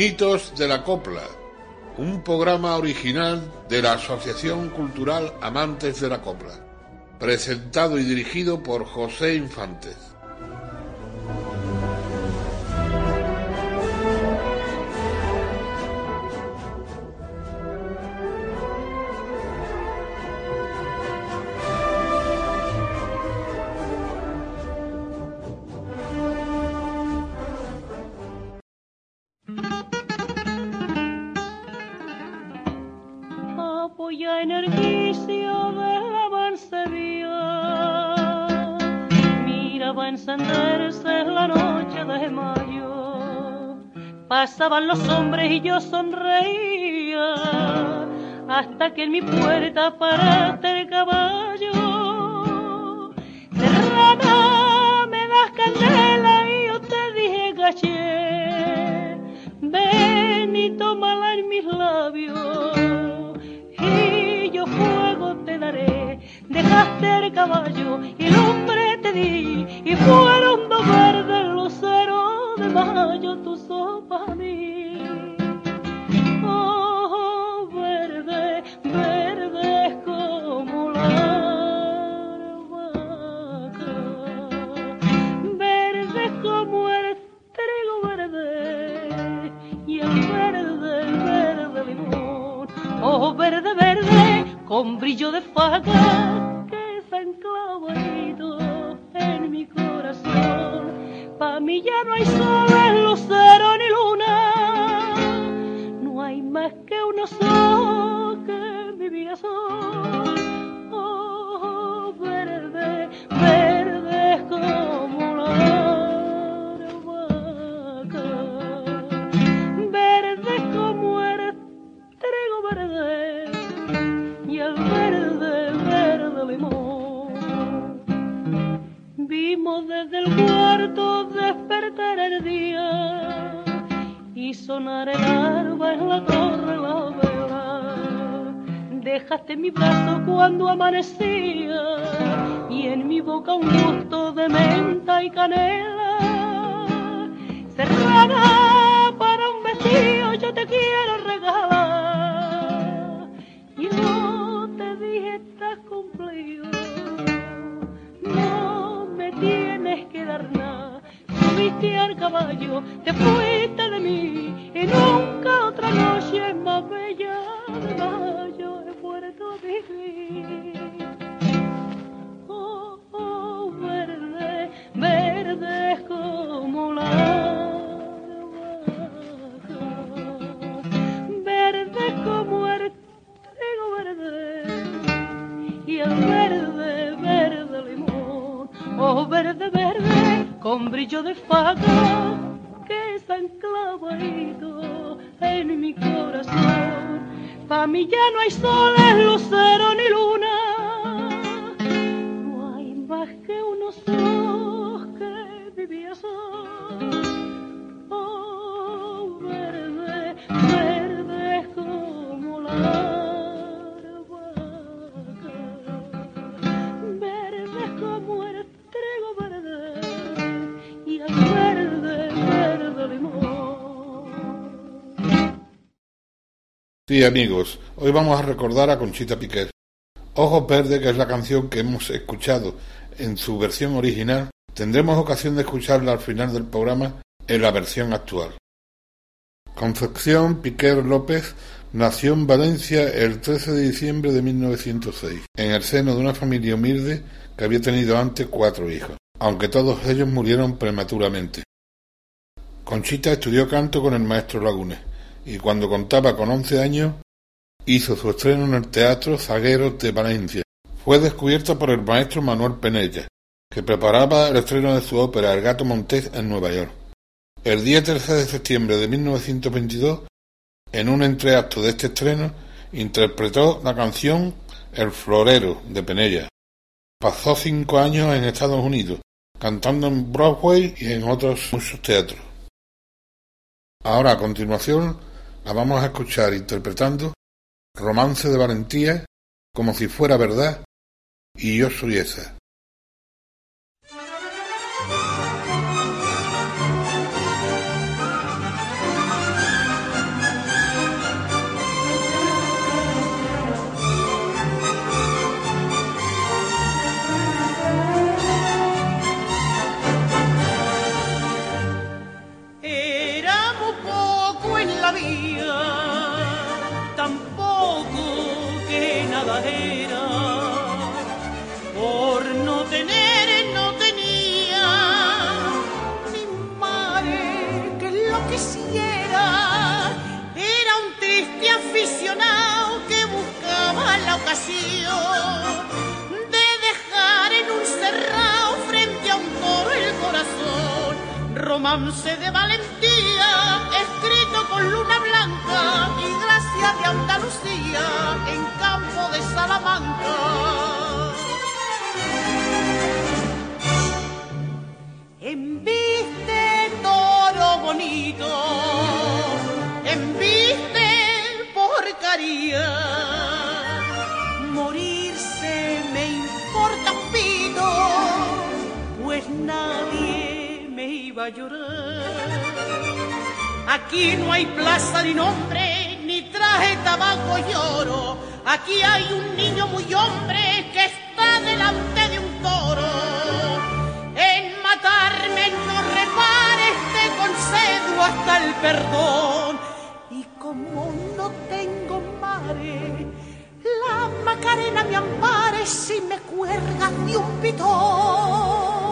Mitos de la Copla, un programa original de la Asociación Cultural Amantes de la Copla, presentado y dirigido por José Infantes. Sonreía hasta que en mi puerta paraste el caballo. Serrana, me das candela y yo te dije gaché. Ven y tómala en mis labios y yo fuego te daré. Dejaste el caballo y el hombre te di y fueron con brillo de faca el verde, verde limón. Vimos desde el cuarto despertar el día y sonar el alba en la torre la vela. Dejaste mi brazo cuando amanecía y en mi boca un gusto de menta y canela. Cerrada para un vestido yo te quiero regalar. Subiste al caballo, te fuiste de mí y nunca otra noche más bella. De mayo he vuelto a vivir. Oh, oh, verde, verde como la vaca, verde como el trigo verde y el verde, verde limón, oh, verde, verde con brillo de faga que está enclavadito en mi corazón. Pa' mí ya no hay sol, lucero ni luna, no hay más que unos ojos que vivía sol. Sí, amigos, hoy vamos a recordar a Conchita Piquet. Ojos Verdes, que es la canción que hemos escuchado en su versión original, tendremos ocasión de escucharla al final del programa en la versión actual. Concepción Piquer López nació en Valencia el 13 de diciembre de 1906, en el seno de una familia humilde que había tenido antes cuatro hijos, aunque todos ellos murieron prematuramente. Conchita estudió canto con el maestro Lagunes y cuando contaba con once años hizo su estreno en el Teatro Zagueros de Valencia. Fue descubierta por el maestro Manuel Penella, que preparaba el estreno de su ópera El gato montés en Nueva York. El día 13 de septiembre de 1922, en un entreacto de este estreno, interpretó la canción El florero de Penella. Pasó cinco años en Estados Unidos, cantando en Broadway y en otros muchos teatros. Ahora, a continuación, la vamos a escuchar interpretando Romance de Valentía como si fuera verdad y yo soy esa. de dejar en un cerrado frente a un toro el corazón. Romance de valentía, escrito con luna blanca y gracia de Andalucía en campo de Salamanca. Enviste toro bonito, enviste porcaría nadie me iba a llorar. Aquí no hay plaza ni nombre, ni traje tabaco y oro. Aquí hay un niño muy hombre que está delante de un toro. En matarme no repares, te concedo hasta el perdón. Y como no tengo mare, la Macarena me ampare si me cuelga de un pitón.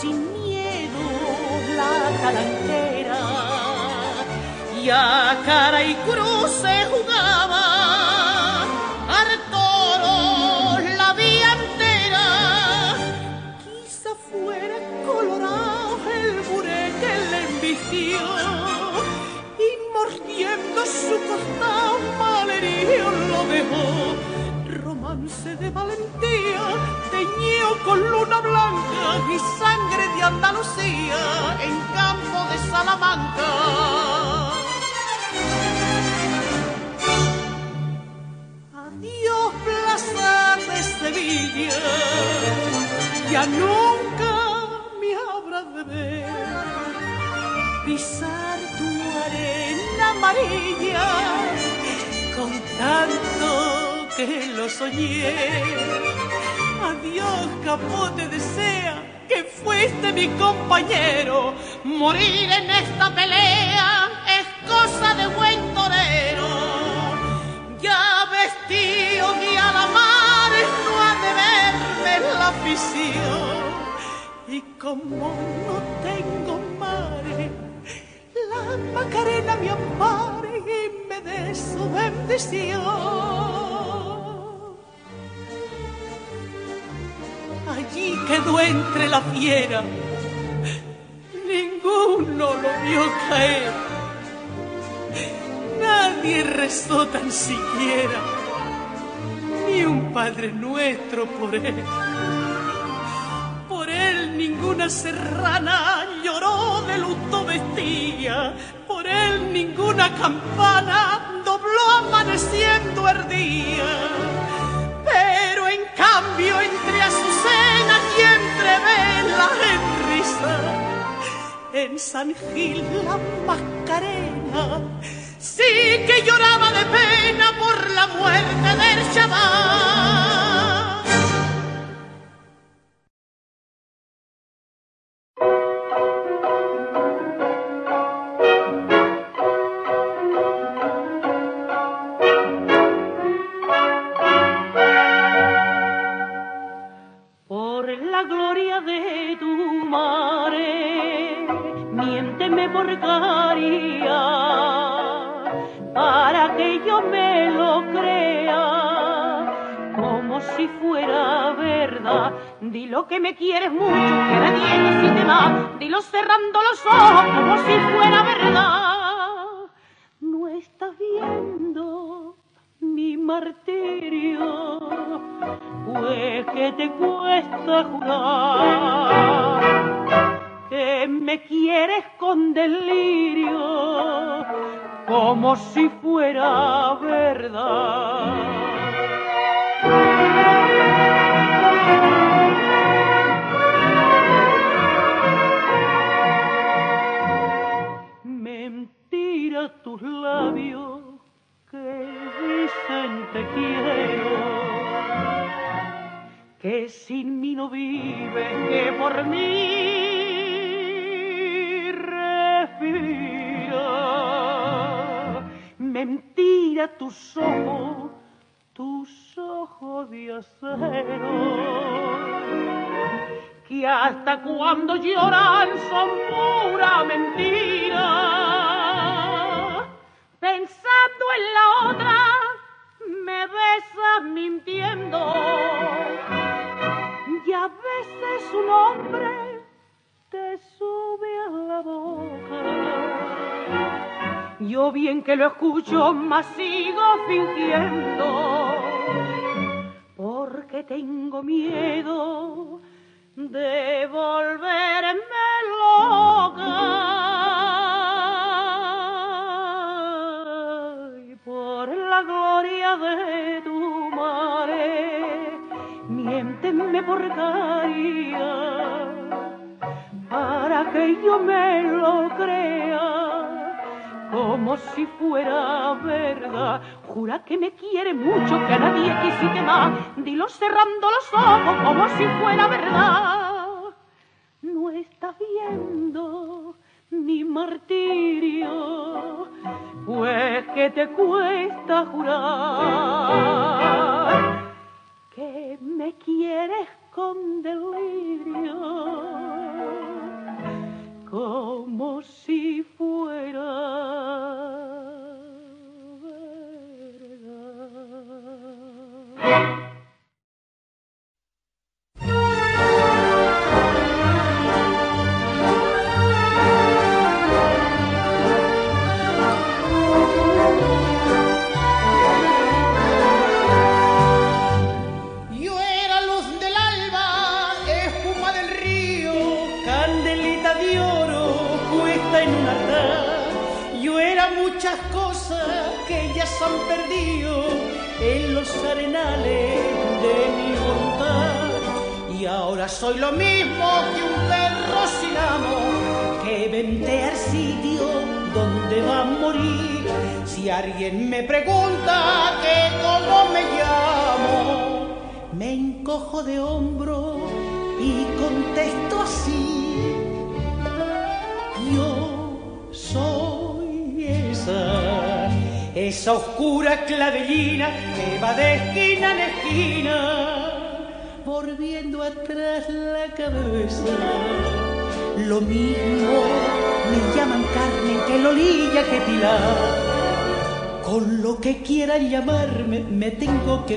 Sin miedo la calantera y a cara y cruz se jugaba al toro la vía entera. Quizá fuera colorado el buré que le embistió y mordiendo su costado malherido lo dejó romance de valentía, teñido con luna blanca y sangre de Andalucía en campo de Salamanca. Adiós, plaza de Sevilla, ya nunca me habrás de ver pisar tu arena amarilla con tanto que lo soñé. Adiós, capote desea que fuiste mi compañero. Morir en esta pelea es cosa de buen torero. Ya vestido de alamares no ha de verme la afición. Y como no tengo mare, la Macarena me ampare y me dé su bendición. Allí quedó entre la fiera, ninguno lo vio caer, nadie rezó tan siquiera, ni un Padre Nuestro por él. Por él ninguna serrana lloró de luto vestía, por él ninguna campana dobló amaneciendo el día. Pero en cambio entre azucenas y entre velas en risa, en San Gil la Macarena sí que lloraba de pena por la muerte del chaval. Caridad, para que yo me lo crea, como si fuera verdad. Dilo que me quieres mucho, que me tienes si te va, dilo cerrando los ojos, como si fuera verdad. No estás viendo mi martirio, pues que te cuesta jurar que me quieres con delirio, como si fuera verdad. Mentira tus labios que dicen te quiero, que sin mí no vives, que por mí Mentira tus ojos, tus payasero, que hasta cuando lloran son pura mentira. Pensando en la otra, me besas mintiendo. Y a veces un hombre te sube a la boca. Yo bien que lo escucho, mas sigo fingiendo. Porque tengo miedo de volverme loca. Y por la gloria de tu madre, miénteme por caridad, para que yo me lo crea, como si fuera verdad. Jura que me quiere mucho, que a nadie quisiste más. Dilo cerrando los ojos, como si fuera verdad. No estás viendo mi martirio, pues que te cuesta jurar que me quieres con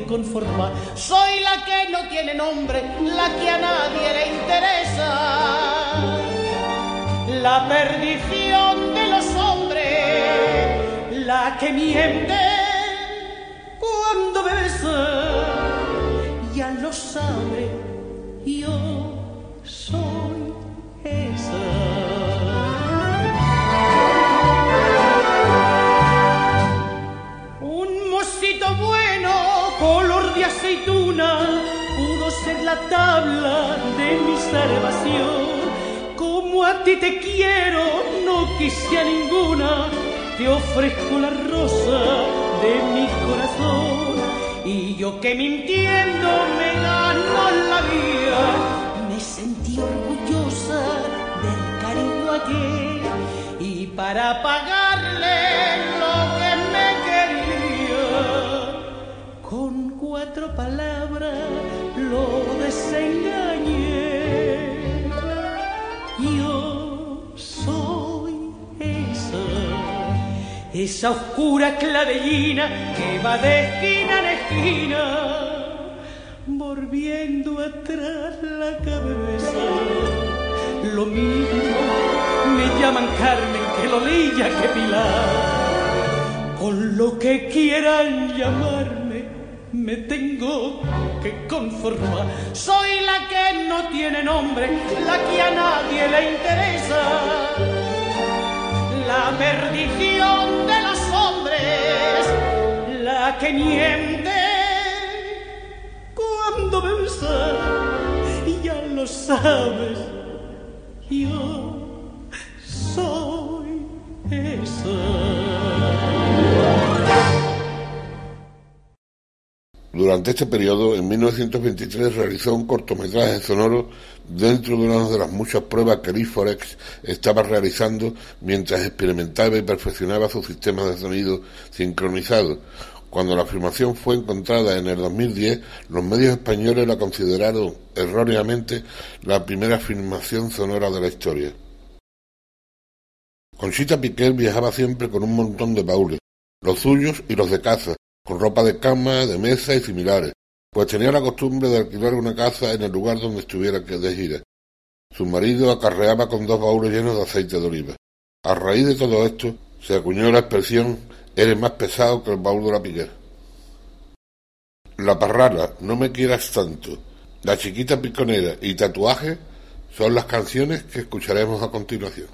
conformar. Soy la que no tiene nombre, la que a nadie le interesa. La perdición de los hombres, la que miente ofrezco la rosa de mi corazón. Y yo que mintiendo me gano la vida, me sentí orgullosa del cariño aquel. Y para pagarle lo que me quería, con cuatro palabras esa oscura clavellina que va de esquina en esquina, volviendo atrás la cabeza. Lo mismo me llaman Carmen que Lolilla que Pilar. Con lo que quieran llamarme, me tengo que conformar. Soy la que no tiene nombre, la que a nadie le interesa. La perdición de la que miente cuando besa. Ya lo sabes, yo soy esa. Durante este periodo, en 1923, realizó un cortometraje sonoro dentro de una de las muchas pruebas que Lee Forex estaba realizando mientras experimentaba y perfeccionaba su sistema de sonido sincronizado, Cuando la afirmación fue encontrada en el 2010, los medios españoles la consideraron erróneamente la primera afirmación sonora de la historia. Conchita Piquer viajaba siempre con un montón de baúles, los suyos y los de casa, con ropa de cama, de mesa y similares, pues tenía la costumbre de alquilar una casa en el lugar donde estuviera de gira. Su marido acarreaba con dos baúles llenos de aceite de oliva. A raíz de todo esto, se acuñó la expresión eres más pesado que el baúl de la piquer. La parrala, no me quieras tanto, la chiquita piconera y tatuaje son las canciones que escucharemos a continuación.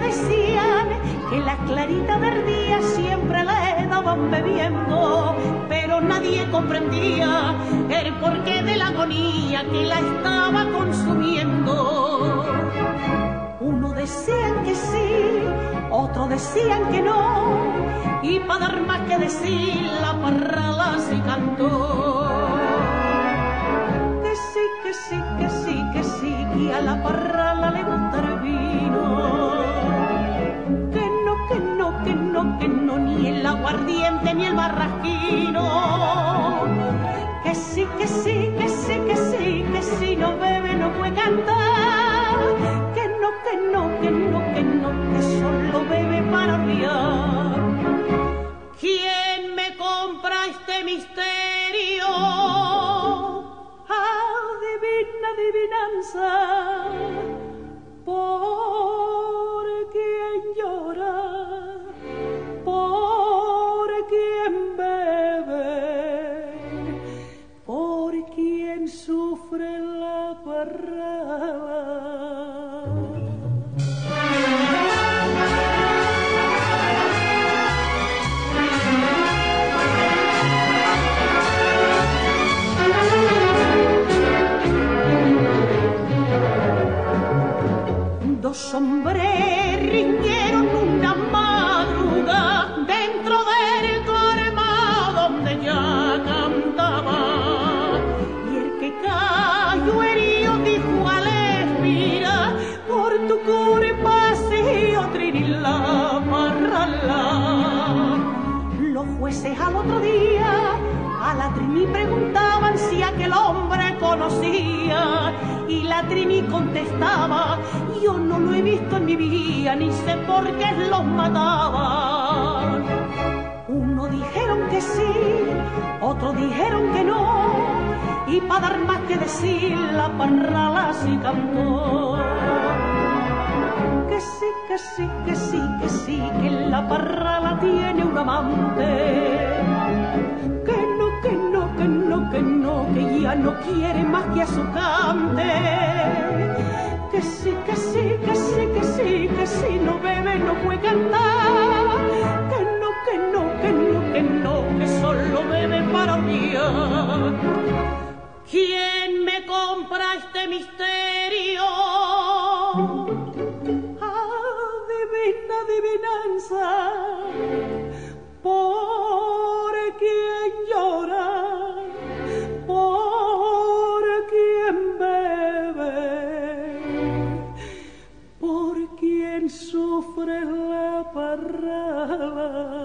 Decían que la clarita verdía siempre la daban bebiendo, pero nadie comprendía el porqué de la agonía que la estaba consumiendo. Uno decían que sí, otro decían que no, y para dar más que decir la parrala se cantó. La parrala le gusta el vino que no, que no, ni el aguardiente ni el barrasquino. Que sí, que sí, que sí, que sí, que si no bebe no puede cantar. Que no, que no, que no, que no, que solo bebe para olvidar. ¿Quién me compra este misterio? Adivinanza. Por Dos hombres riñeron una madruga dentro del corema donde ya cantaba. Y el que cayó herido dijo al espira, por tu culpa Trini la marrala. Los jueces al otro día a la Trini preguntaban si aquel hombre conocía y la Trini contestaba, yo no lo he visto en mi vida, ni sé por qué los mataban. Uno dijeron que sí, otro dijeron que no, y para dar más que decir, la parrala sí cantó. Que sí, que sí, que sí, que sí, que la parrala tiene un amante que no, que no, que no, que ya no quiere más que a su cante. Que sí, que sí, que sí, que sí, que si no bebe no puede cantar. Que no, que no, que no, que no, que solo bebe para olvidar. ¿Quién me compra este misterio? Adivina, adivinanza. Parrada. en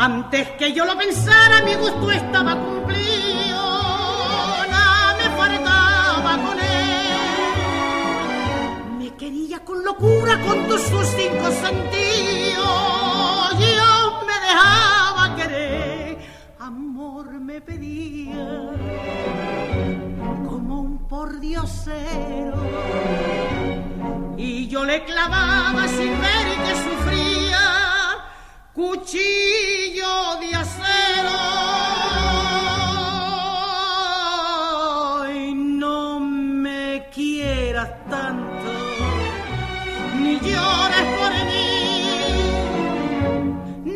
Antes que yo lo pensara, mi gusto estaba cumplido, nada me faltaba con él. Me quería con locura, con todos sus cinco sentidos, yo me dejaba querer, amor me pedía como un pordiosero. Y yo le clavaba sin ver que sufría cuchillo de acero. Y no me quieras tanto, ni llores por mí.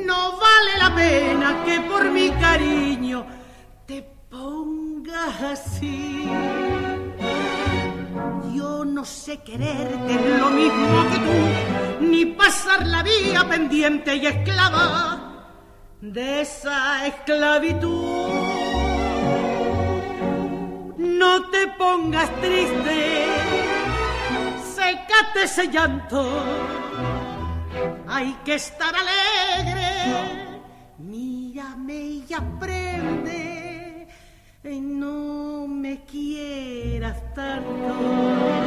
No vale la pena que por mi cariño te pongas así no sé quererte lo mismo que tú, ni pasar la vida pendiente y esclava de esa esclavitud. No te pongas triste, secate ese llanto, hay que estar alegre, mírame y aprende, no me quieras tanto.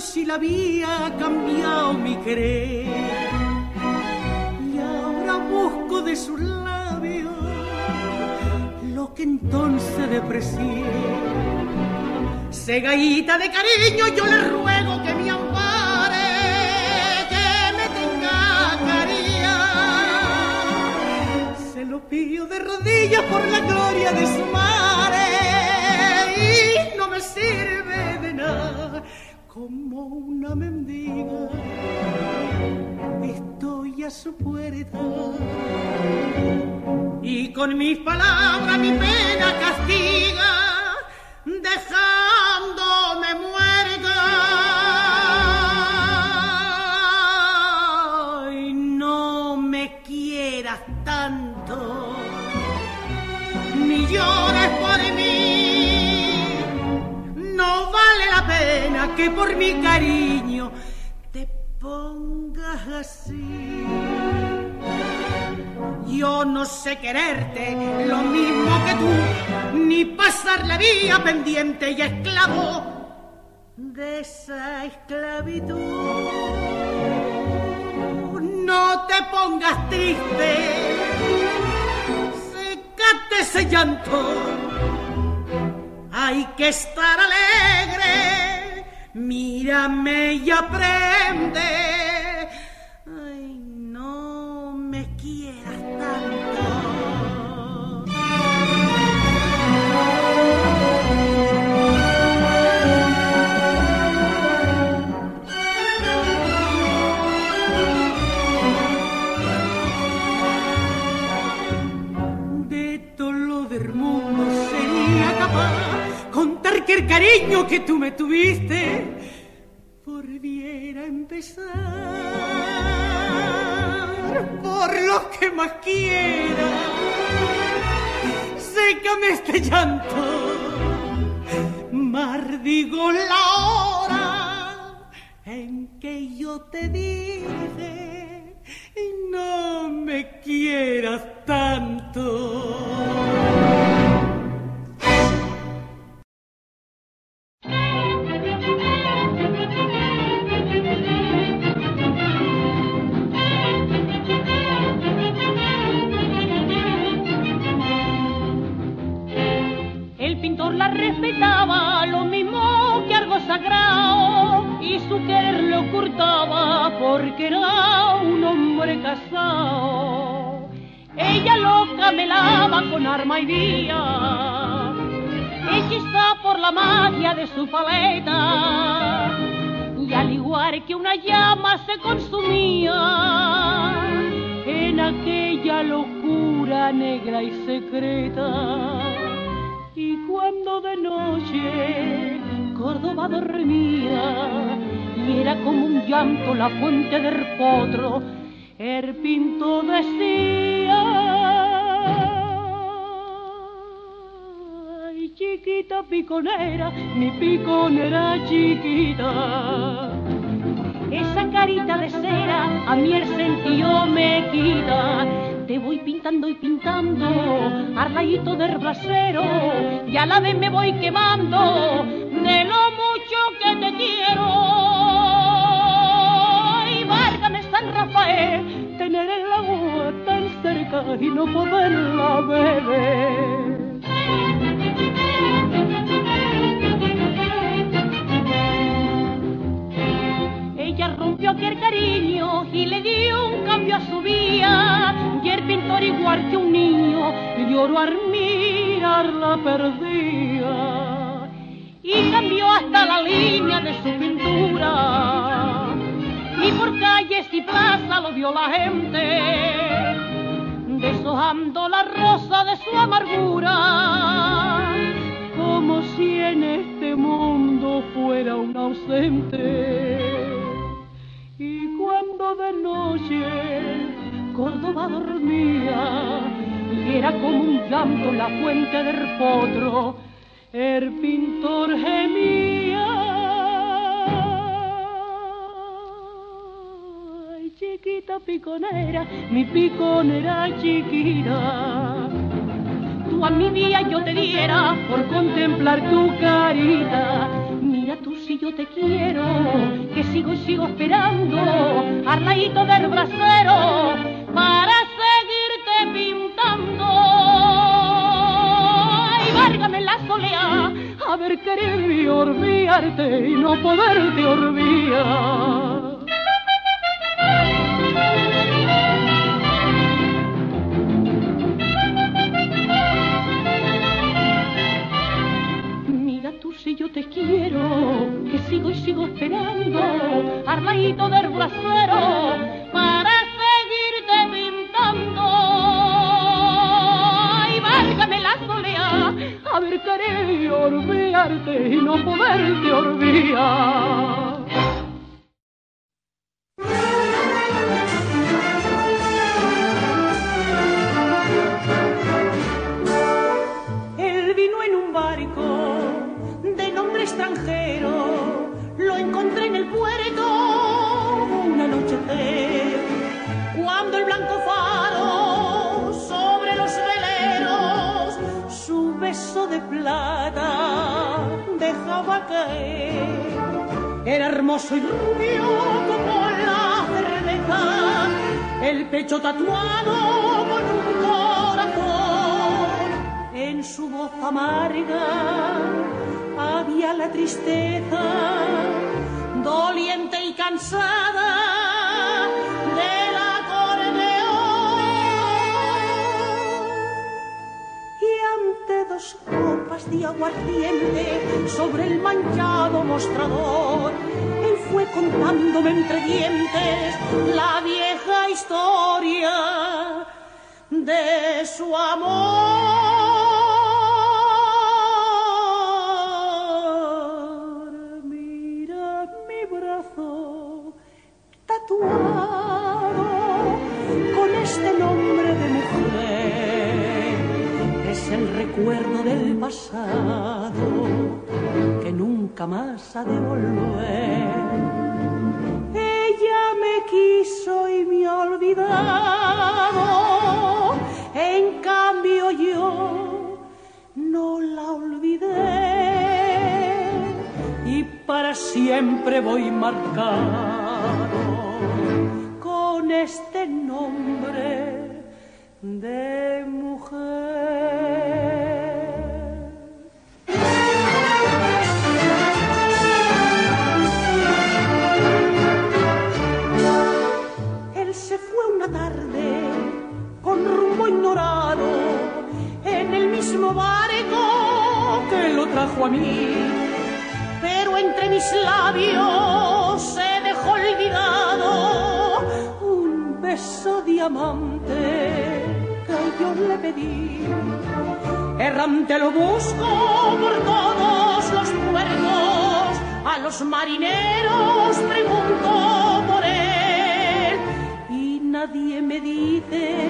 si la había cambiado mi querer. Y ahora busco de labios lo que entonces deprecié. Segaíta de cariño, yo le ruego que me ampare, que me tenga caría. Se lo pido de rodillas por la gloria de su madre y no me sirve de nada como una mendiga. Estoy a su puerta y con mis palabras mi pena castiga, dejándome muerta. Y no me quieras tanto, ni llores por pena que por mi cariño te pongas así. Yo no sé quererte lo mismo que tú, ni pasar la vida pendiente y esclavo de esa esclavitud. No te pongas triste, secate ese llanto hay que estar alegre, mírame y aprende que el cariño que tú me tuviste volviera a empezar por lo que más quiera. Sécame este llanto, mardigo la hora en que yo te dije y no me quieras tanto. la respetaba ocultaba porque era un hombre casado. Ella lo camelaba con arma y vía, hechizada por la magia de su paleta. Y al igual que una llama se consumía en aquella locura negra y secreta. Y cuando de noche Córdoba dormía era como un llanto la fuente del potro. El pinto decía, ay chiquita piconera, mi piconera chiquita. Esa carita de cera a mí el sentido me quita te voy pintando y pintando, arlayito del brasero, y a la vez me voy quemando de lo mucho que te quiero. San Rafael, tener el agua tan cerca y no poderla beber. Ella rompió aquel cariño y le dio un cambio a su vida. Y el pintor igual que un niño lloró al mirarla perdida. Y cambió hasta la línea de su pintura. Y por calles y plazas lo vio la gente, deshojando la rosa de su amargura como si en este mundo fuera un ausente. Y cuando de noche Córdoba dormía y era como un llanto la fuente del potro, el pintor gemía. Chiquita piconera, mi piconera chiquita tú a mi día yo te diera por contemplar tu carita. Mira tú si yo te quiero, que sigo y sigo esperando al ladito del brasero para seguirte pintando. Ay, várgame la solea, haber querido olvidarte y no poderte olvidar. Te quiero, que sigo y sigo esperando, armadito del brasero, para seguirte pintando. Ay, válgame la solea, haber querido olvidarte y no poderte olvidar. Plata dejaba caer. Era hermoso y rubio como la cerveza, el pecho tatuado con un corazón. En su voz amarga había la tristeza, doliente y cansada copas de aguardiente sobre el manchado mostrador, él fue contándome entre dientes la vieja historia de su amor. Mira mi brazo tatuado recuerdo del pasado que nunca más ha de volver. Ella me quiso y me ha olvidado, en cambio yo no la olvidé y para siempre voy marcado con este nombre de mujer. A mí. Pero entre mis labios se dejó olvidado un beso diamante que yo le pedí. Errante lo busco por todos los puertos, A los marineros pregunto por él y nadie me dice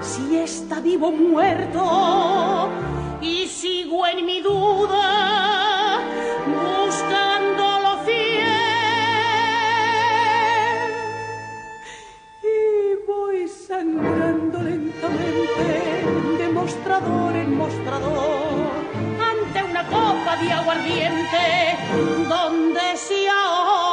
si está vivo o muerto sigo en mi duda buscándolo fiel. Y voy sangrando lentamente de mostrador en mostrador ante una copa de aguardiente donde se ahoga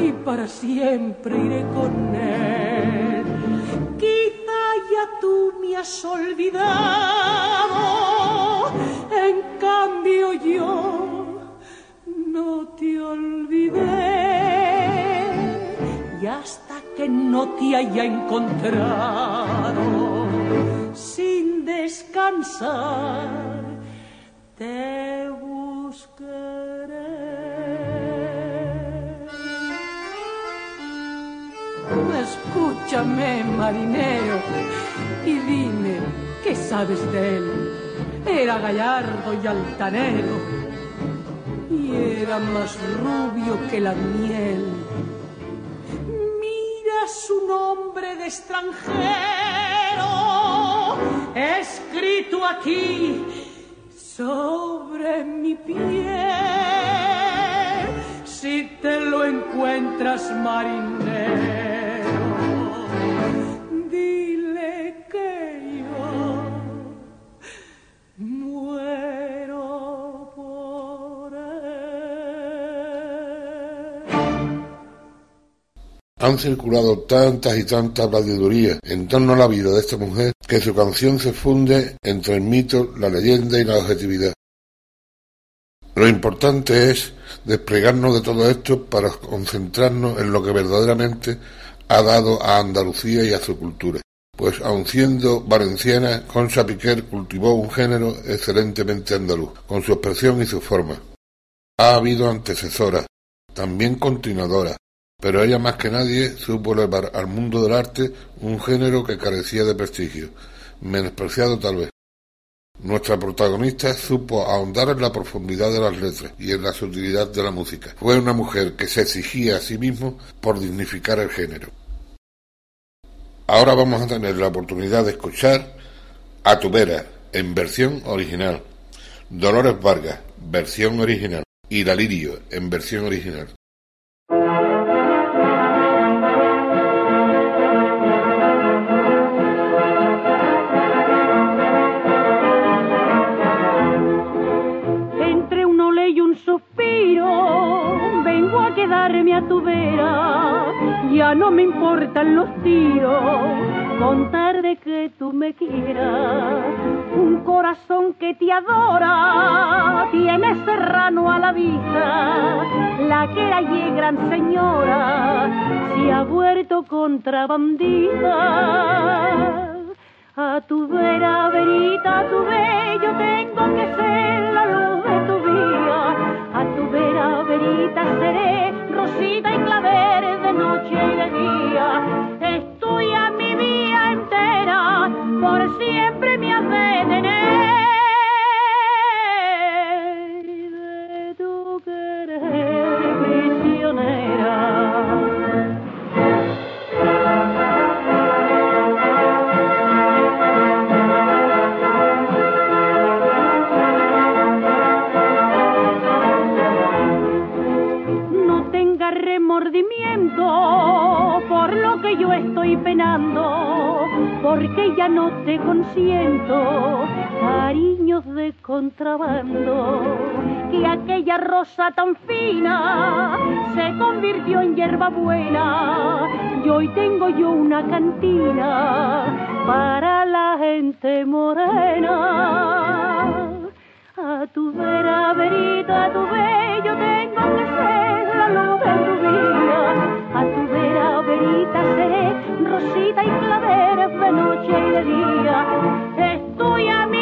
y para siempre iré con él. Quizá ya tú me has olvidado, en cambio yo no te olvidé. Y hasta que no te haya encontrado, sin descansar, te Escúchame, marinero, y dime qué sabes de él. Era gallardo y altanero, y era más rubio que la miel. Mira su nombre de extranjero, escrito aquí sobre mi piel. Si te lo encuentras, marinero, Han circulado tantas y tantas bladidurías en torno a la vida de esta mujer que su canción se funde entre el mito, la leyenda y la objetividad. Lo importante es desplegarnos de todo esto para concentrarnos en lo que verdaderamente ha dado a Andalucía y a su cultura. Pues aun siendo valenciana, Concha Piquer cultivó un género excelentemente andaluz, con su expresión y su forma. Ha habido antecesoras, también continuadoras, pero ella más que nadie supo elevar al mundo del arte un género que carecía de prestigio, menospreciado tal vez. Nuestra protagonista supo ahondar en la profundidad de las letras y en la sutilidad de la música. Fue una mujer que se exigía a sí mismo por dignificar el género. Ahora vamos a tener la oportunidad de escuchar A en versión original, Dolores Vargas, versión original, y Dalirio en versión original. A tu vera. Ya no me importan los tiros, contar de que tú me quieras. Un corazón que te adora, tiene serrano a la vista. La que era y gran señora, se ha vuelto contrabandista. A tu vera, verita, a tu bello tengo que ser la luz de tu vida. A tu vera, verita seré rosita y claveres de noche y de día. Es tuya mi vida entera, por siempre me has porque ya no te consiento cariños de contrabando, que aquella rosa tan fina se convirtió en hierba buena, y hoy tengo yo una cantina para la gente morena. A tu vera, verita, a tu bello tengo que ser la luz de tu vida. Tu vera, verita seré, rosita y claveres de noche y de día. Estoy a mi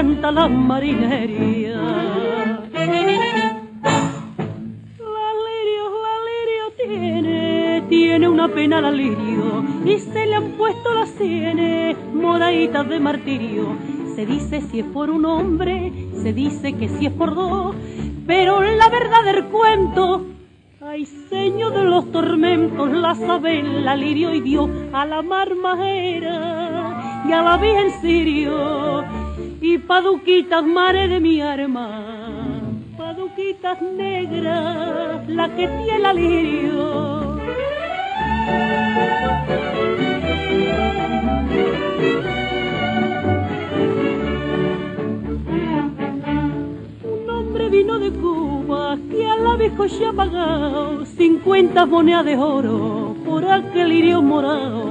canta la marinería. La lirio, la lirio tiene, tiene una pena la lirio y se le han puesto las sienes moraditas de martirio. Se dice si es por un hombre, se dice que si es por dos, pero la verdad del cuento hay seño de los tormentos, la sabe la lirio y dio a la mar majera y a la virgen sirio paduquitas mare de mi arma, paduquitas negras, la que tiene el lirio. Un hombre vino de Cuba que a la se ha pagado 50 monedas de oro por aquel lirio morado,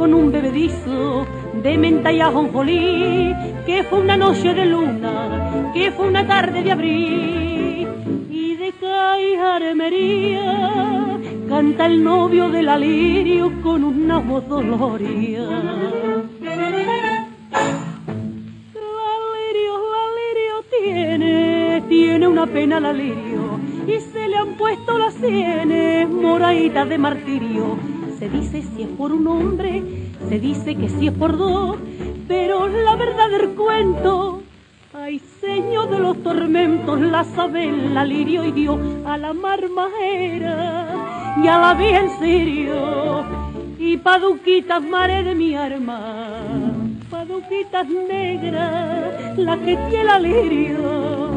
con un bebedizo de menta y ajonjolí, que fue una noche de luna, que fue una tarde de abril, y armería canta el novio del alirio con una voz doloría. Lalirio, Lalirio tiene, tiene una pena la lirio y se le han puesto las sienes moraditas de martirio. Se dice si es por un hombre, se dice que si es por dos, pero la verdad del cuento Ay, señor de los tormentos, la la lirio y dio a la marmajera y a la vi en serio y paduquitas mare de mi arma, paduquitas negras, la que tiene la lirio.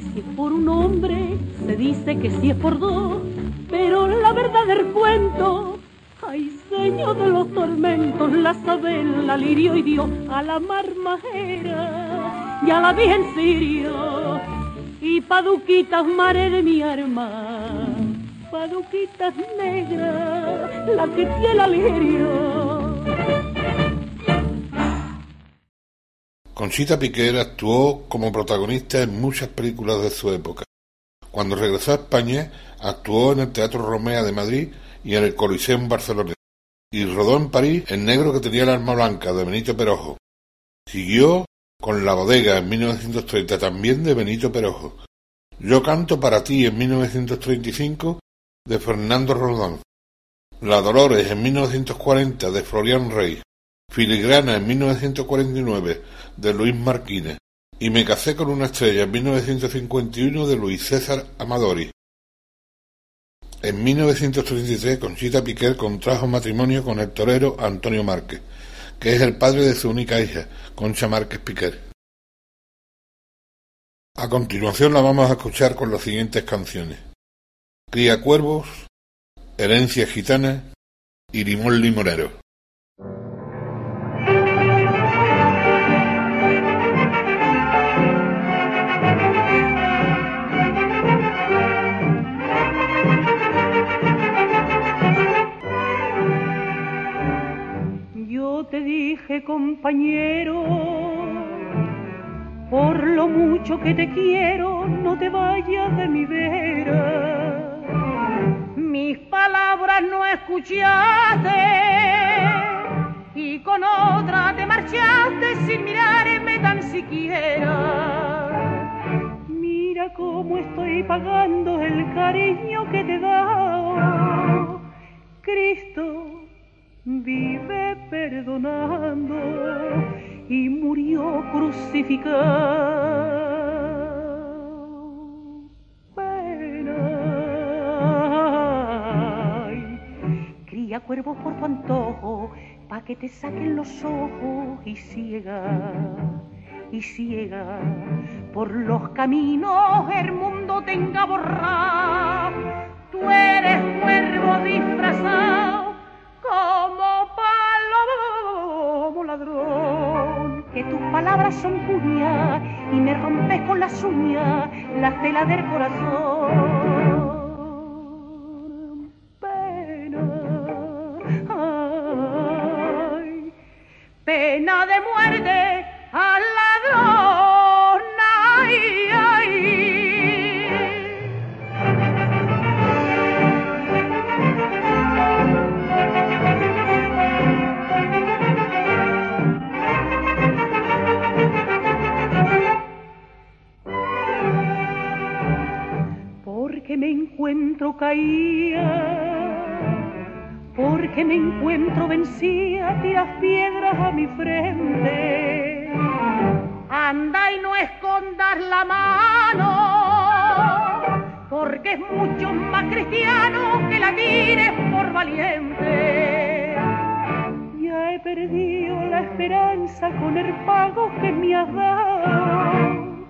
Si es por un hombre, se dice que si es por dos pero la verdad del cuento, ay señor de los tormentos, la sabela, lirio y dio a la marmajera y a la virgen sirio y paduquitas mare de mi arma, paduquitas negras, la que tiene la Conchita Piquer actuó como protagonista en muchas películas de su época. Cuando regresó a España, actuó en el Teatro Romea de Madrid y en el Coliseo en Barcelona, y rodó en París El negro que tenía el arma blanca, de Benito Perojo. Siguió con La bodega en 1930, también de Benito Perojo. Yo canto para ti en 1935, de Fernando Rodón. La Dolores en 1940, de Florian Rey. Filigrana en 1949, de Luis Marquínez y me casé con una estrella en 1951 de Luis César Amadori. En 1933 Conchita Piquer contrajo matrimonio con el torero Antonio Márquez, que es el padre de su única hija, Concha Márquez Piquer. A continuación la vamos a escuchar con las siguientes canciones. Cría Cuervos, Herencia Gitana y Limón Limonero. Te dije, compañero, por lo mucho que te quiero, no te vayas de mi vera. Mis palabras no escuchaste y con otra te marchaste sin mirarme tan siquiera. Mira cómo estoy pagando el cariño que te he dado. Cristo vive perdonando y murió crucificado. Pena. cría cuervos por tu antojo, pa' que te saquen los ojos y ciega, y ciega, por los caminos el mundo tenga borrar. Tú eres cuervo disfrazado que tus palabras son puñas y me rompes con las uñas la tela del corazón. Encuentro caía, porque me encuentro vencía, tiras piedras a mi frente. Anda y no escondas la mano, porque es mucho más cristiano que la tires por valiente. Ya he perdido la esperanza con el pago que me has dado.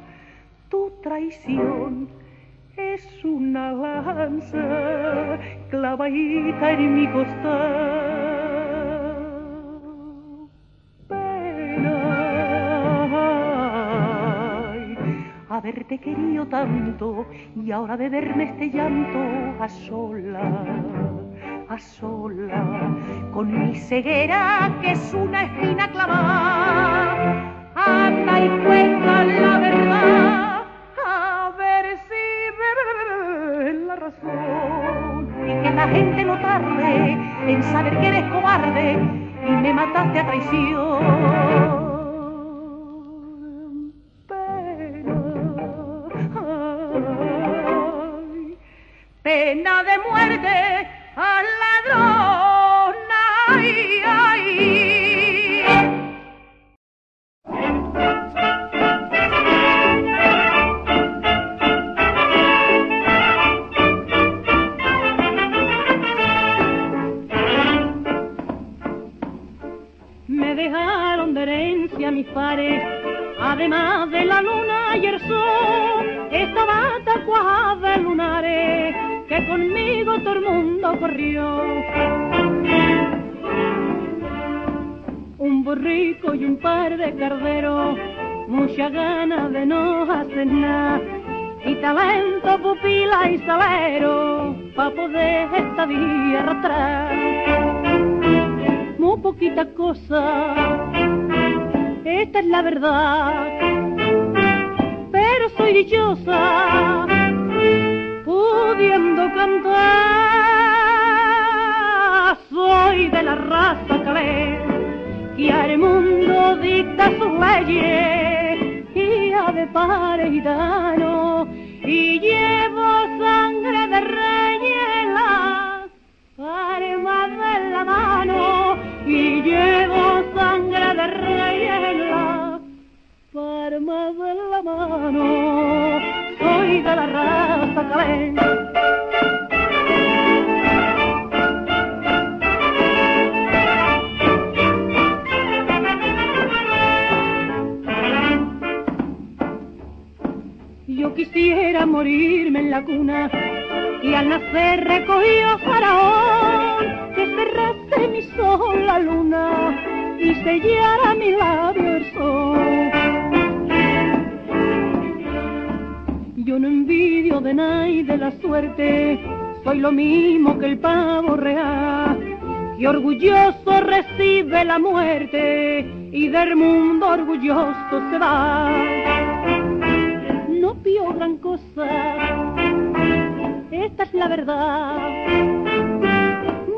Tu traición es una lanza clavadita en mi costado. Pena, haberte querido tanto y ahora beberme este llanto a sola, a sola con mi ceguera que es una espina clavada. Anda y cuenta la verdad, en saber que eres cobarde y me mataste a traición.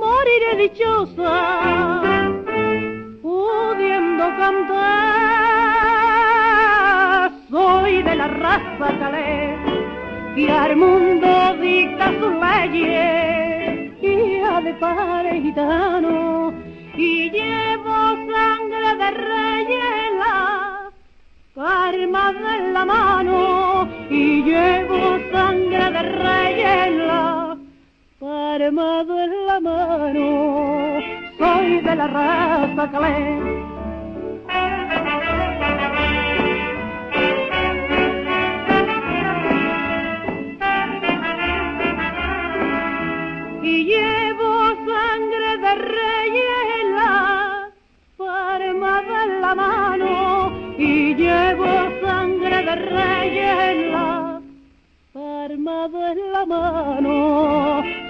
Moriré dichosa, pudiendo cantar. Soy de la raza calé y al mundo dicta sus leyes y a de pares gitano y llevo sangre de reyes en la palma de la mano y llevo sangre de reyes en la palma de la mano. Soy de la raza calé y llevo sangre de rey en la palma de la mano. Y llevo sangre de rey en la palma de la mano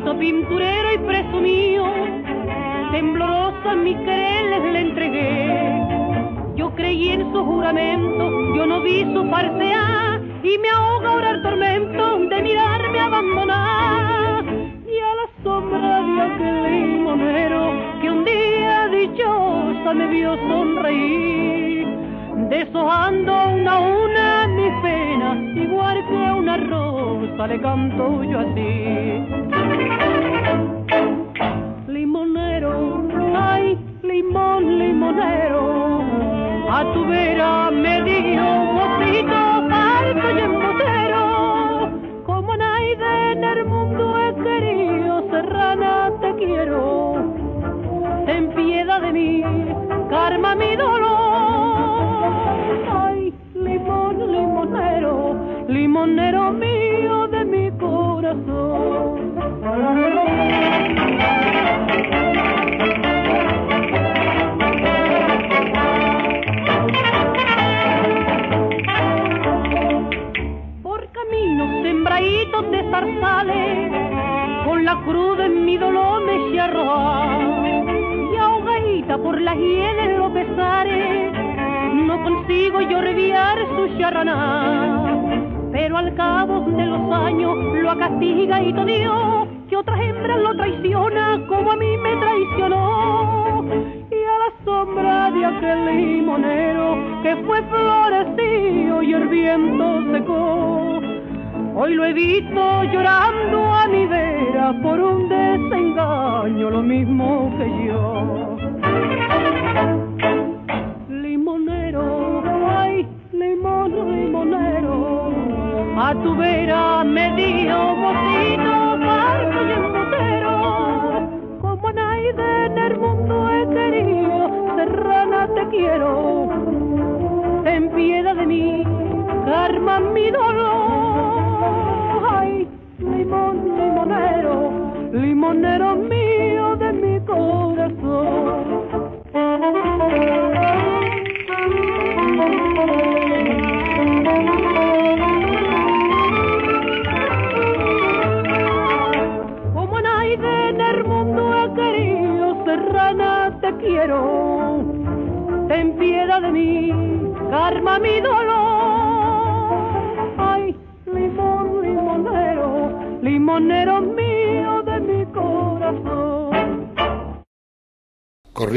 pinturero y presumido, tembloroso en mis quereres le entregué. Yo creí en su juramento, yo no vi su farsear y me ahoga ahora el tormento de mirarme abandonar. Y a la sombra de aquel limonero que un día dichosa me vio sonreír, deshojando una a una mis penas, igual que a una rosa le canto yo así. Limonero, ay, limón, limonero, a tu vera me dio botito, alto y embotero, como nadie en el mundo he querido, serrana te quiero, ten piedad de mí, calma mi dolor. Todo Dios, que otras hembras lo traiciona como a mí me traicionó, y a la sombra de aquel limonero que fue florecido y el viento secó Hoy lo he visto llorando a mi vera por un desengaño, lo mismo que yo.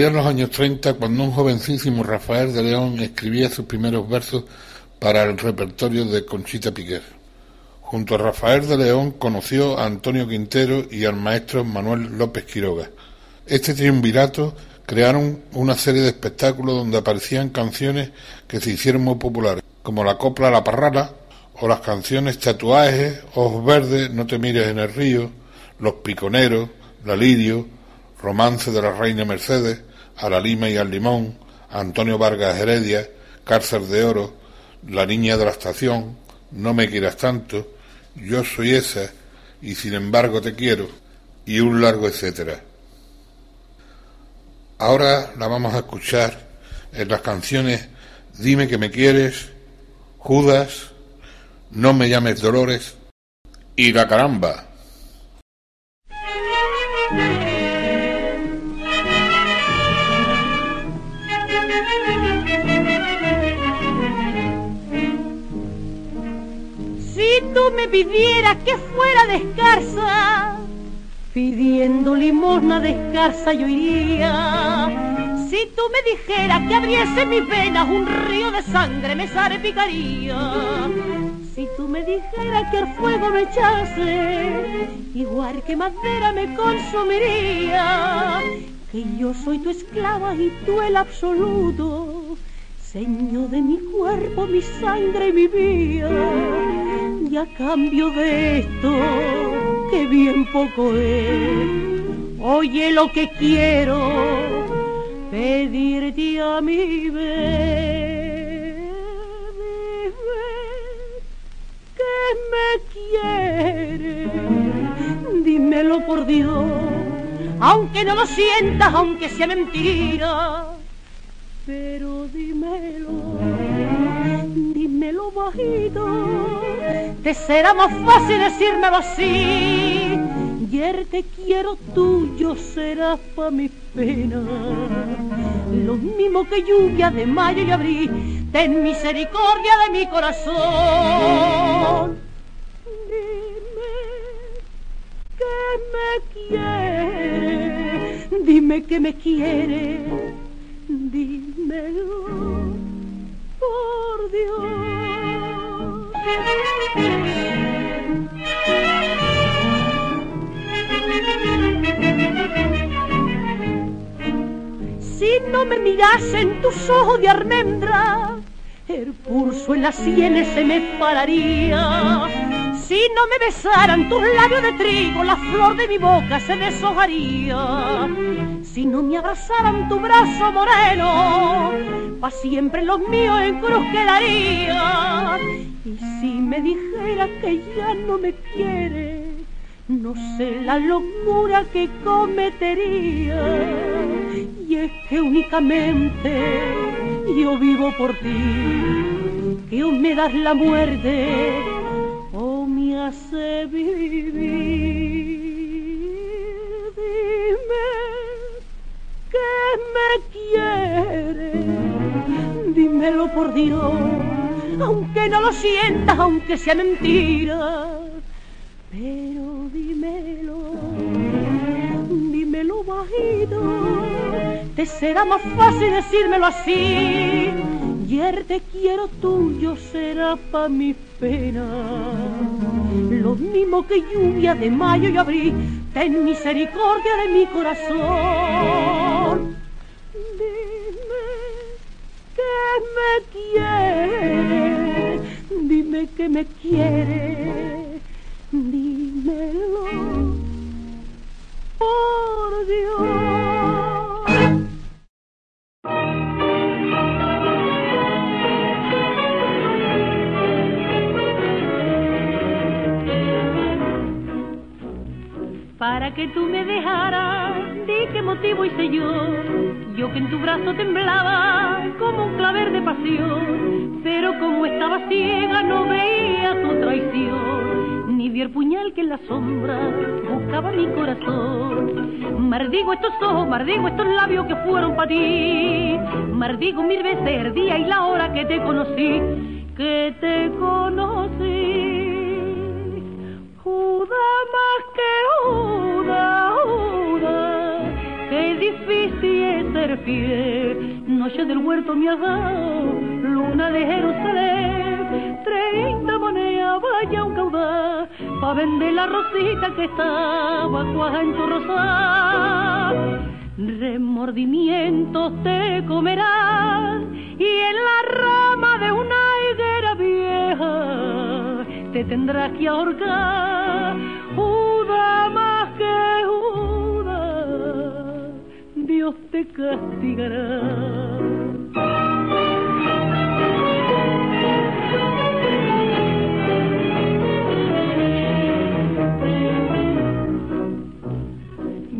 Corrían los años 30 cuando un jovencísimo Rafael de León escribía sus primeros versos para el repertorio de Conchita Piquer. Junto a Rafael de León conoció a Antonio Quintero y al maestro Manuel López Quiroga. Este triunvirato crearon una serie de espectáculos donde aparecían canciones que se hicieron muy populares, como la copla La Parrala, o las canciones Tatuajes, Ojos Verdes, No te mires en el río, Los Piconeros, La Lirio, Romance de la Reina Mercedes, A la Lima y al Limón, Antonio Vargas Heredia, Cárcel de Oro, La Niña de la Estación, No me quieras tanto, Yo soy esa y sin embargo te quiero, y un largo etcétera. Ahora la vamos a escuchar en las canciones Dime que me quieres, Judas, no me llames Dolores y la caramba. Me pidieras que fuera descalza, pidiendo limosna descalza yo iría. Si tú me dijeras que abriese mis venas un río de sangre me salpicaría. Si tú me dijeras que el fuego me echase, igual que madera me consumiría, que yo soy tu esclava y tú el absoluto, señor de mi cuerpo, mi sangre y mi vida, y a cambio de esto, que bien poco es, oye lo que quiero, pedirte a mi vez. me quieres, dímelo por Dios, aunque no lo sientas, aunque sea mentira, pero dímelo, dímelo bajito, te será más fácil decírmelo así, el que quiero tuyo será pa' mi pena, lo mismo que lluvia de mayo y abril ten misericordia de mi corazón. Dime que me quiere, dime que me quiere, dímelo por Dios. Si no me miras en tus ojos de almendra, el pulso en las sienes se me pararía. Si no me besaran tus labios de trigo, la flor de mi boca se deshojaría. Si no me abrazaran tu brazo moreno, pa' siempre los míos en cruz quedaría. Y si me dijera que ya no me quiere, no sé la locura que cometería. Y es que únicamente yo vivo por ti, que o me das la muerte o me hace vivir. Me quiere, dímelo por Dios, aunque no lo sientas, aunque sea mentira, pero dímelo, dímelo bajito, te será más fácil decírmelo así. Ayer te quiero tuyo será pa' mi pena, lo mismo que lluvia de mayo y abril ten misericordia de mi corazón. Dime que me quiere, dime que me quiere, dímelo, por Dios. Para que tú me dejaras. Di qué motivo hice yo, yo que en tu brazo temblaba como un claver de pasión, pero como estaba ciega no veía tu traición, ni vi el puñal que en la sombra buscaba mi corazón. Mardigo estos ojos, mardigo estos labios que fueron para ti, mardigo mil veces el día y la hora que te conocí, que te conocí. Juda más que Juda, Juda, qué difícil es ser fiel. Noche del huerto me ha luna de Jerusalén, treinta monedas, vaya un caudal, pa' vender la rosita que estaba cuaja en tu rosal. Remordimientos te comerán y en la rama de una higuera vieja te tendrás que ahorcar, Juda más que Juda, Dios te castigará.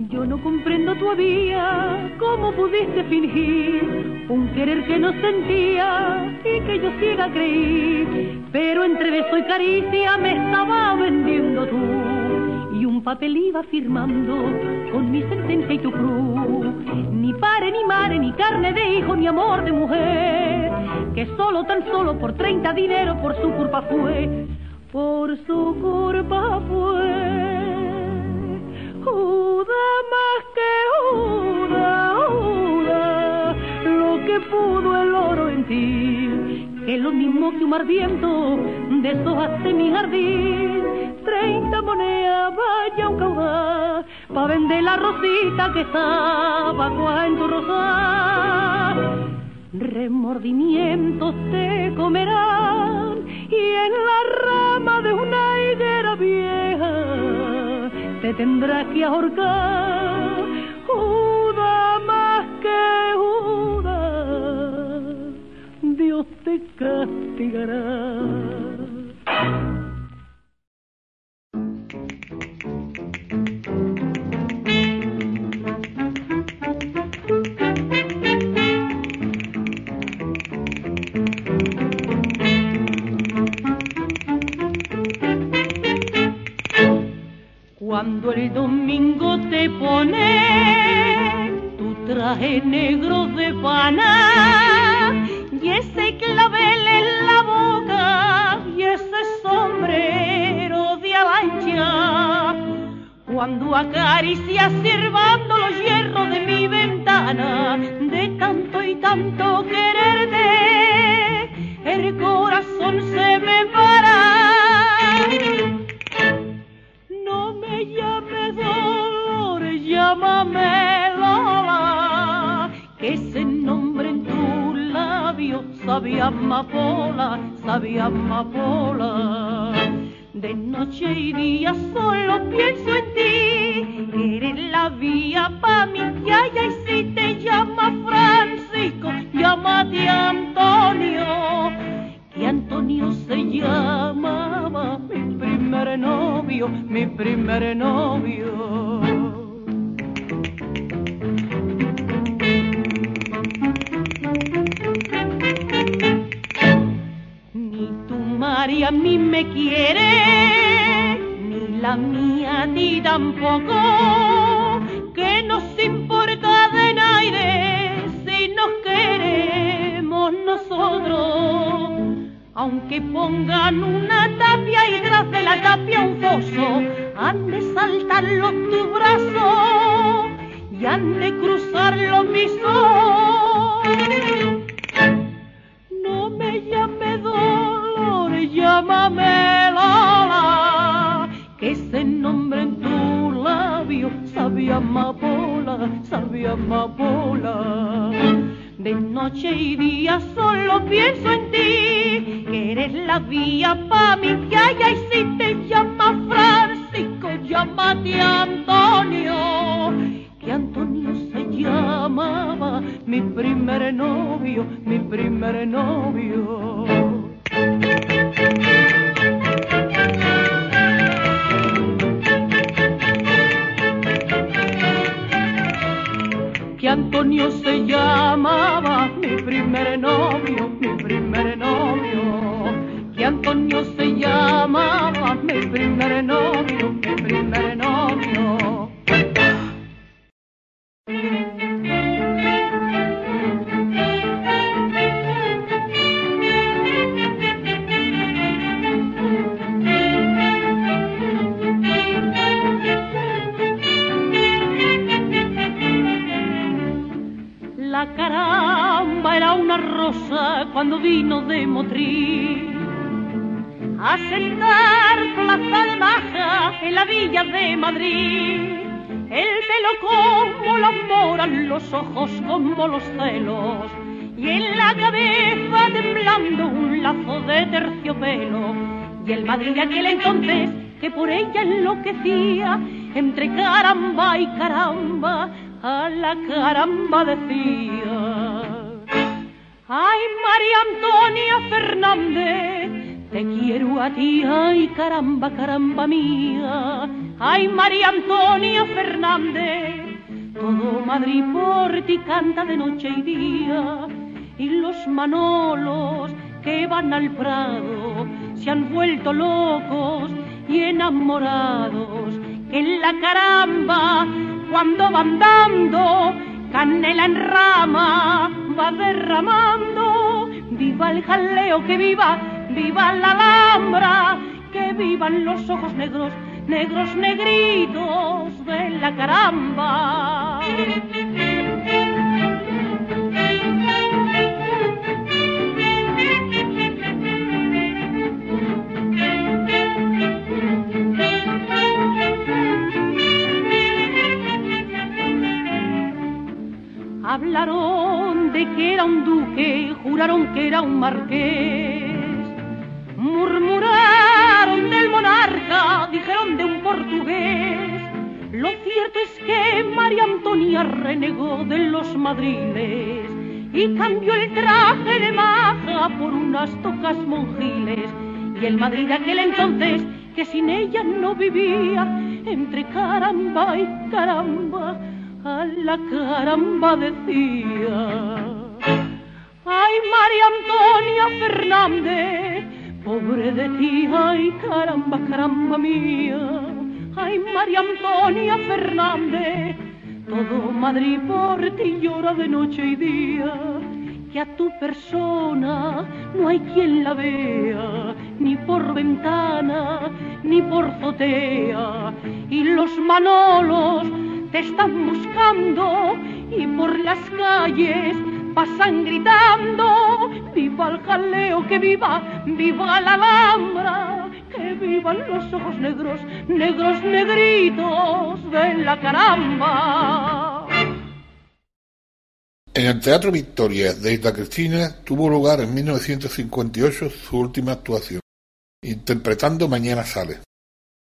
Yo no comprendo todavía cómo pudiste fingir un querer que no sentía y que yo ciega creí, pero entre beso y caricia me estaba vendiendo tú y un papel iba firmando con mi sentencia y tu cruz. Ni pare, ni mare, ni carne de hijo, ni amor de mujer, que solo, tan solo por 30 dinero por su culpa fue, por su culpa fue. Juda más que Juda, Juda, lo que pudo el oro en ti, que lo mismo que un mar viento deshojaste mi jardín. Treinta monedas, vaya un caudal, pa' vender la rosita que estaba en tu rosal. Remordimientos te comerán y en la rama de una higuera vieja te tendrás que ahorcar, Juda más que Te castigará. Cuando el domingo te pone tu traje negro de pana y ese clavel en la boca y ese sombrero de alancha, cuando acaricias sirvando los hierros de mi ventana, de tanto y tanto quererte, el corazón se me para. No me llames Dolores, llámame Lola, que ese nombre sabía amapola, sabía amapola. De noche y día solo pienso que por ella enloquecía, entre caramba y caramba, a la caramba decía. Ay, María Antonia Fernández, te quiero a ti, ay, caramba, caramba mía. Ay, María Antonia Fernández, todo Madrid por ti canta de noche y día. Y los manolos que van al prado se han vuelto locos y enamorados. Que en la caramba, cuando van dando canela en rama, va derramando. Viva el jaleo, que viva, viva la alhambra, que vivan los ojos negros, negros negritos de la caramba. Hablaron de que era un duque, juraron que era un marqués. Murmuraron del monarca, dijeron de un portugués. Lo cierto es que María Antonia renegó de los madriles y cambió el traje de maja por unas tocas monjiles. Y el Madrid de aquel entonces, que sin ella no vivía, entre caramba y caramba, a la caramba decía. Ay, María Antonia Fernández, pobre de ti, ay, caramba, caramba mía. Ay, María Antonia Fernández, todo Madrid por ti llora de noche y día. Que a tu persona no hay quien la vea, ni por ventana, ni por zotea. Y los manolos te están buscando y por las calles pasan gritando, viva el jaleo, que viva, viva la alhambra, que vivan los ojos negros, negros negritos de la caramba. En el Teatro Victoria de Isla Cristina tuvo lugar en 1958 su última actuación. interpretando Mañana sale.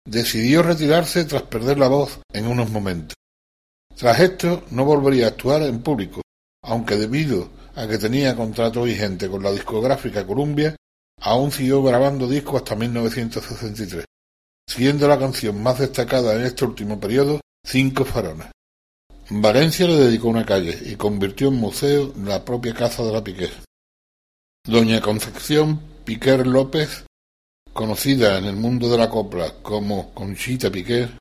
Decidió retirarse tras perder la voz en unos momentos. Tras esto no volvería a actuar en público, aunque debido a que tenía contrato vigente con la discográfica Columbia, aún siguió grabando discos hasta 1963, siendo la canción más destacada en este último periodo Cinco Farones. Valencia le dedicó una calle y convirtió en museo la propia casa de la Piquer. Doña Concepción Piquer López, conocida en el mundo de la copla como Conchita Piquer,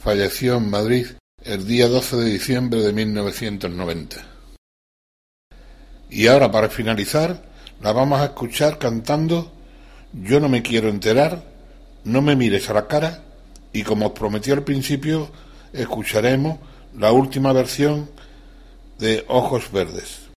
falleció en Madrid el día 12 de diciembre de 1990. Y ahora para finalizar, la vamos a escuchar cantando Yo no me quiero enterar, no me mires a la cara y como os prometí al principio, escucharemos la última versión de Ojos Verdes.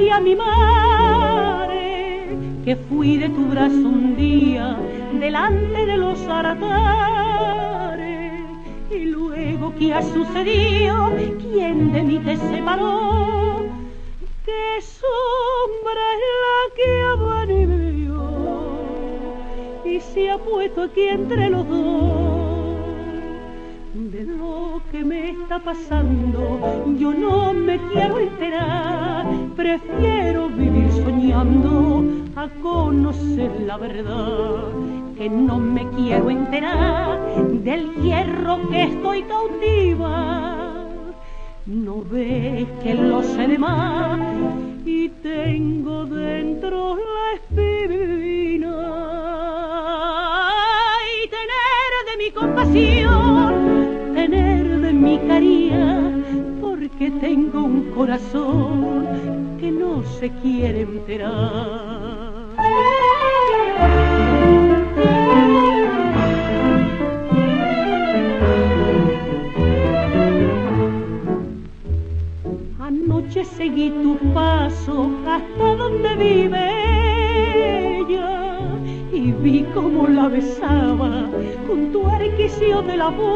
Quiero más que a mi madre, que fui de tu brazo un día delante de los altares. Y luego, ¿qué ha sucedido? ¿Quién de mí te separó? ¿Qué sombra es la que venido y se ha puesto aquí entre los dos? De lo que me está pasando, yo no me quiero enterar, prefiero vivir soñando a conocer la verdad, que no me quiero enterar del hierro que estoy cautiva. No ves que lo sé de más y tengo dentro la espina. Y tener de mi compasión, tener de mi caría, porque tengo un corazón que no se quiere enterar. Anoche seguí tu paso hasta donde vive ella y vi cómo la besaba junto al arquicio de la puerta.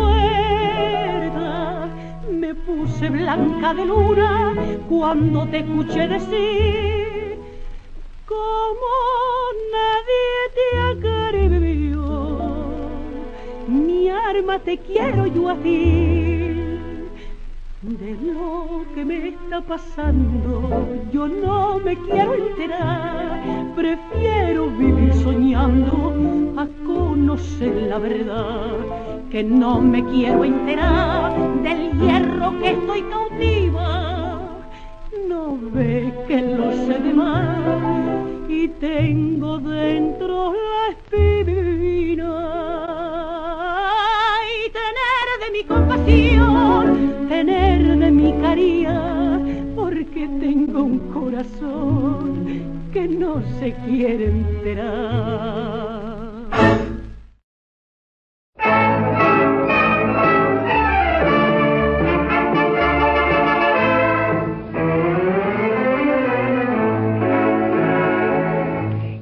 Me puse blanca de luna cuando te escuché decir como nadie te acarició. Mi arma te quiero yo a ti de lo que me está pasando, yo no me quiero enterar, prefiero vivir soñando a conocer la verdad, que no me quiero enterar del hierro que estoy cautiva, no ve que lo sé de más y tengo dentro la espina porque tengo un corazón que no se quiere enterar.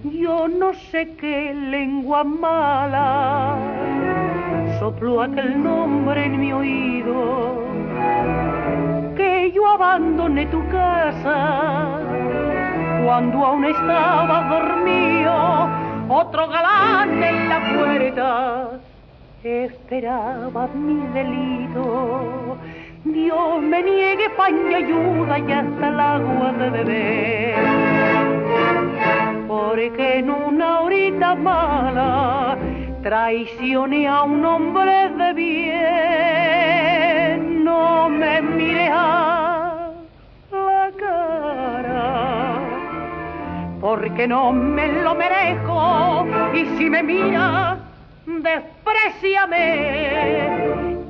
Yo no sé qué lengua mala sopló aquel nombre en mi oído yo abandoné tu casa. Cuando aún estaba dormido otro galán en la puerta esperaba mi delito. Dios me niegue pan y ayuda y hasta el agua de beber. Porque en una horita mala traicioné a un hombre de bien no me mire a la cara, porque no me lo merezco, y si me mira, despreciame,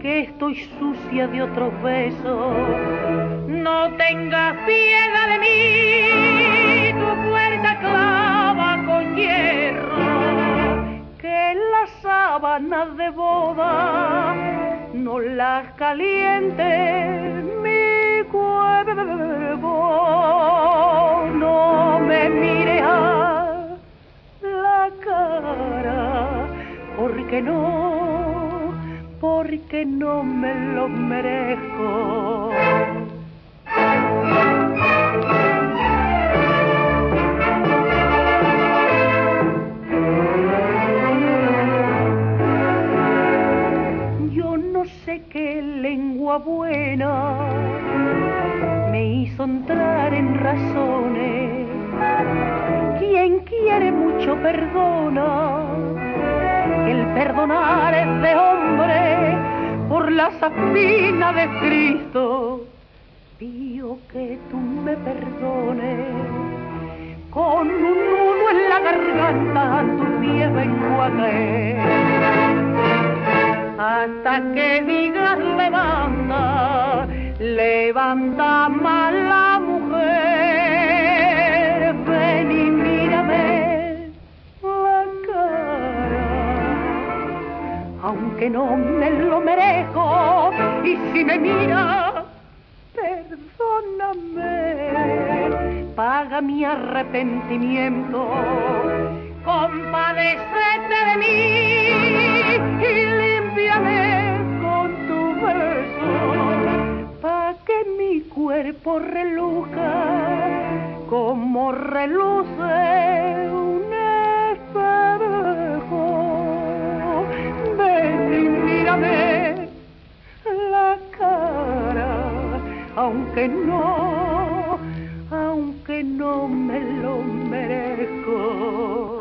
que estoy sucia de otros besos. No tengas piedad de mí, tu puerta clava con hierro, que las sábanas de boda no las calientes mi cuerpo. No me mire a la cara, porque no, porque no me lo merezco. Es de hombre por la sapina de Cristo. Pido que tú me perdones. Con un nudo en la garganta a tus pies vengo a. Hasta que digas levanta, levanta mala aunque no me lo merezco. Y si me mira, perdóname, paga mi arrepentimiento, compadecete de mí y límpiame con tu beso, pa' que mi cuerpo reluzca como reluce un la cara, aunque no, aunque no me lo merezco.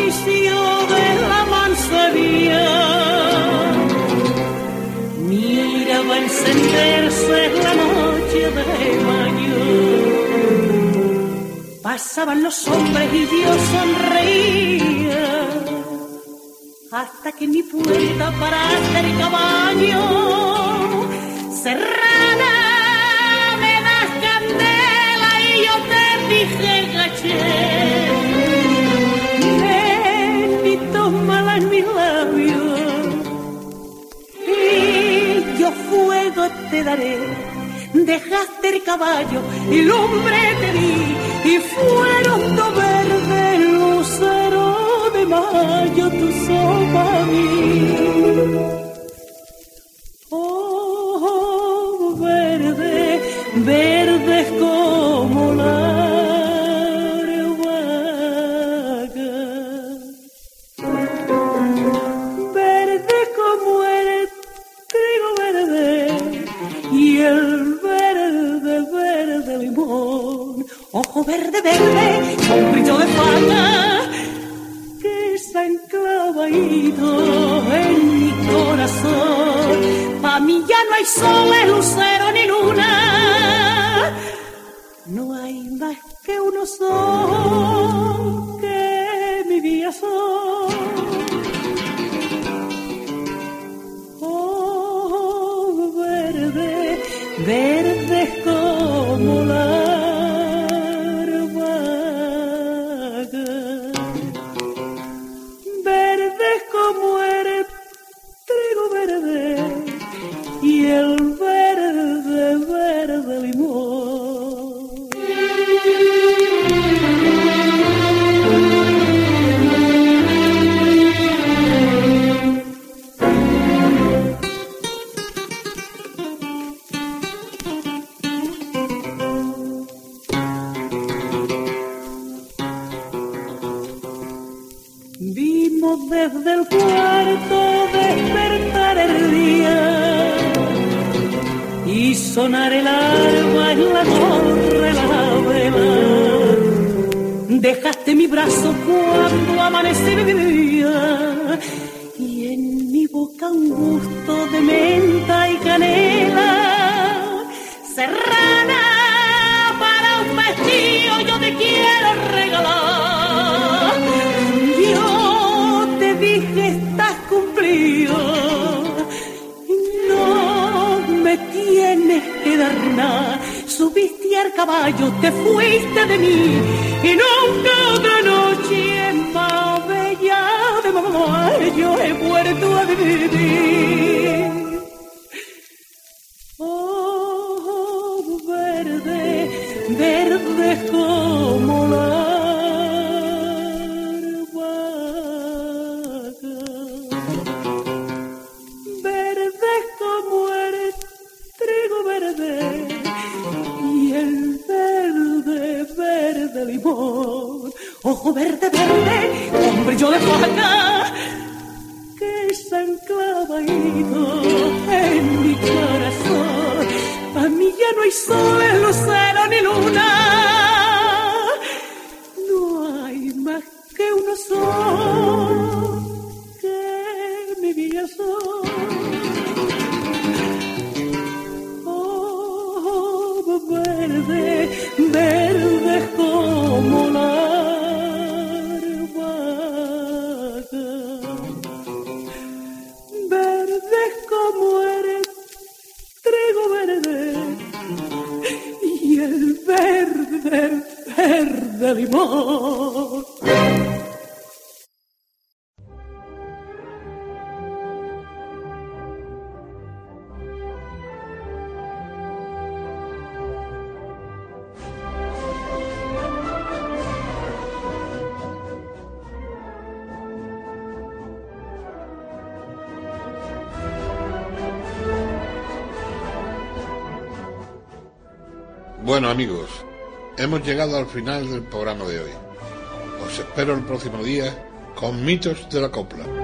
El quicio de la manzanilla. Mira, va a encenderse la noche de mayo. Pasaban los hombres y yo sonreía. Hasta que mi puerta para hacer caballo cerrada me das candela y yo te dije gaché. Te daré. Dejaste el caballo y lumbre te di y fueron dos verdes lucero de mayo tu sopa mí. Oh, verde, verdes Ojo verde, verde, con brillo de fata que está enclavadito en mi corazón. Pa' mí ya no hay sol, lucero ni luna. No hay más que uno solo de mi brazo cuando amanecía y en mi boca un gusto de menta y canela. Serrana para un vestido yo te quiero regalar. Yo te dije estás cumplido. Y no me tienes que dar nada subiste al caballo, te fuiste de mí y nunca otra noche más bella de mamá yo he vuelto a vivir. Oh, verde, verde. Verde, verde, con brillo de faca que se anclava en mi corazón. A mí ya no hay sol, lucero ni luna. Hemos llegado al final del programa de hoy. Os espero el próximo día con mitos de la copla.